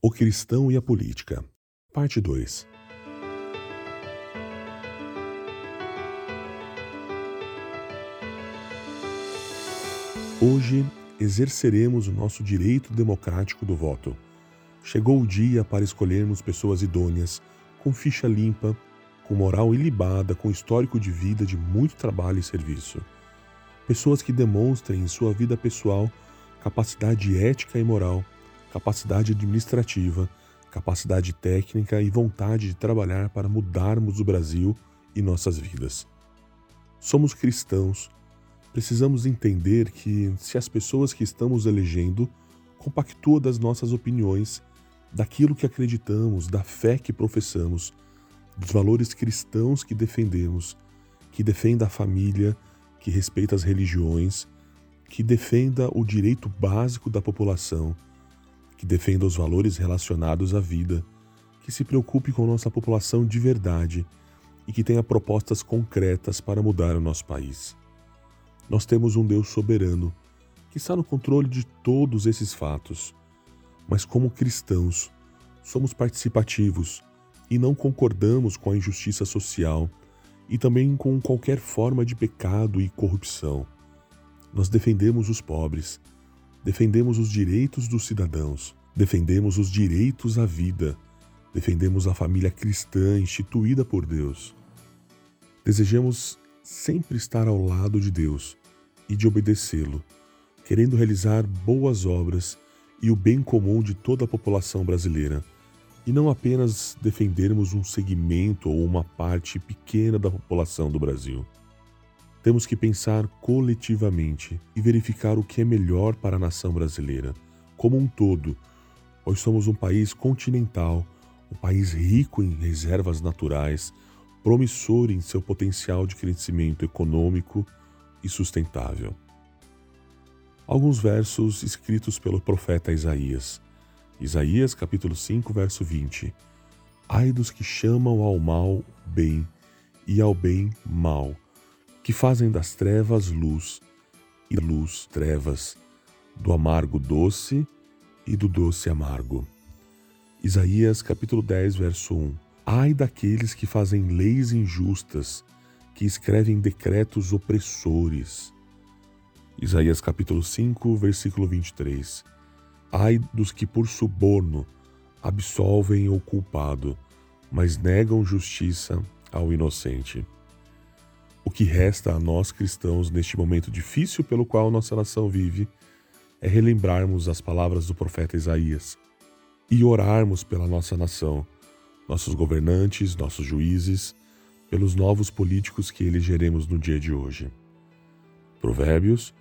O Cristão e a Política, Parte 2 Hoje exerceremos o nosso direito democrático do voto. Chegou o dia para escolhermos pessoas idôneas, com ficha limpa, com moral ilibada, com histórico de vida de muito trabalho e serviço. Pessoas que demonstrem em sua vida pessoal capacidade ética e moral, capacidade administrativa, capacidade técnica e vontade de trabalhar para mudarmos o Brasil e nossas vidas. Somos cristãos, precisamos entender que se as pessoas que estamos elegendo compactuam das nossas opiniões, daquilo que acreditamos, da fé que professamos, dos valores cristãos que defendemos, que defenda a família, que respeita as religiões, que defenda o direito básico da população, que defenda os valores relacionados à vida, que se preocupe com nossa população de verdade e que tenha propostas concretas para mudar o nosso país. Nós temos um Deus soberano que está no controle de todos esses fatos, mas como cristãos, somos participativos e não concordamos com a injustiça social e também com qualquer forma de pecado e corrupção. Nós defendemos os pobres, defendemos os direitos dos cidadãos, defendemos os direitos à vida, defendemos a família cristã instituída por Deus. Desejamos sempre estar ao lado de Deus e de obedecê-lo, querendo realizar boas obras e o bem comum de toda a população brasileira, e não apenas defendermos um segmento ou uma parte pequena da população do Brasil. Temos que pensar coletivamente e verificar o que é melhor para a nação brasileira, como um todo, pois somos um país continental, um país rico em reservas naturais, promissor em seu potencial de crescimento econômico e sustentável. Alguns versos escritos pelo profeta Isaías. Isaías capítulo 5, verso 20. Ai dos que chamam ao mal bem e ao bem mal, que fazem das trevas luz e luz trevas, do amargo doce e do doce amargo. Isaías capítulo 10, verso 1. Ai daqueles que fazem leis injustas, que escrevem decretos opressores. Isaías capítulo 5, versículo 23. Ai dos que por suborno absolvem o culpado, mas negam justiça ao inocente. O que resta a nós cristãos neste momento difícil pelo qual nossa nação vive é relembrarmos as palavras do profeta Isaías e orarmos pela nossa nação, nossos governantes, nossos juízes, pelos novos políticos que elegeremos no dia de hoje. Provérbios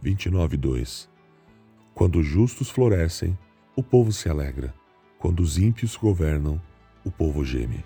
29, 2 Quando os justos florescem, o povo se alegra. Quando os ímpios governam, o povo geme.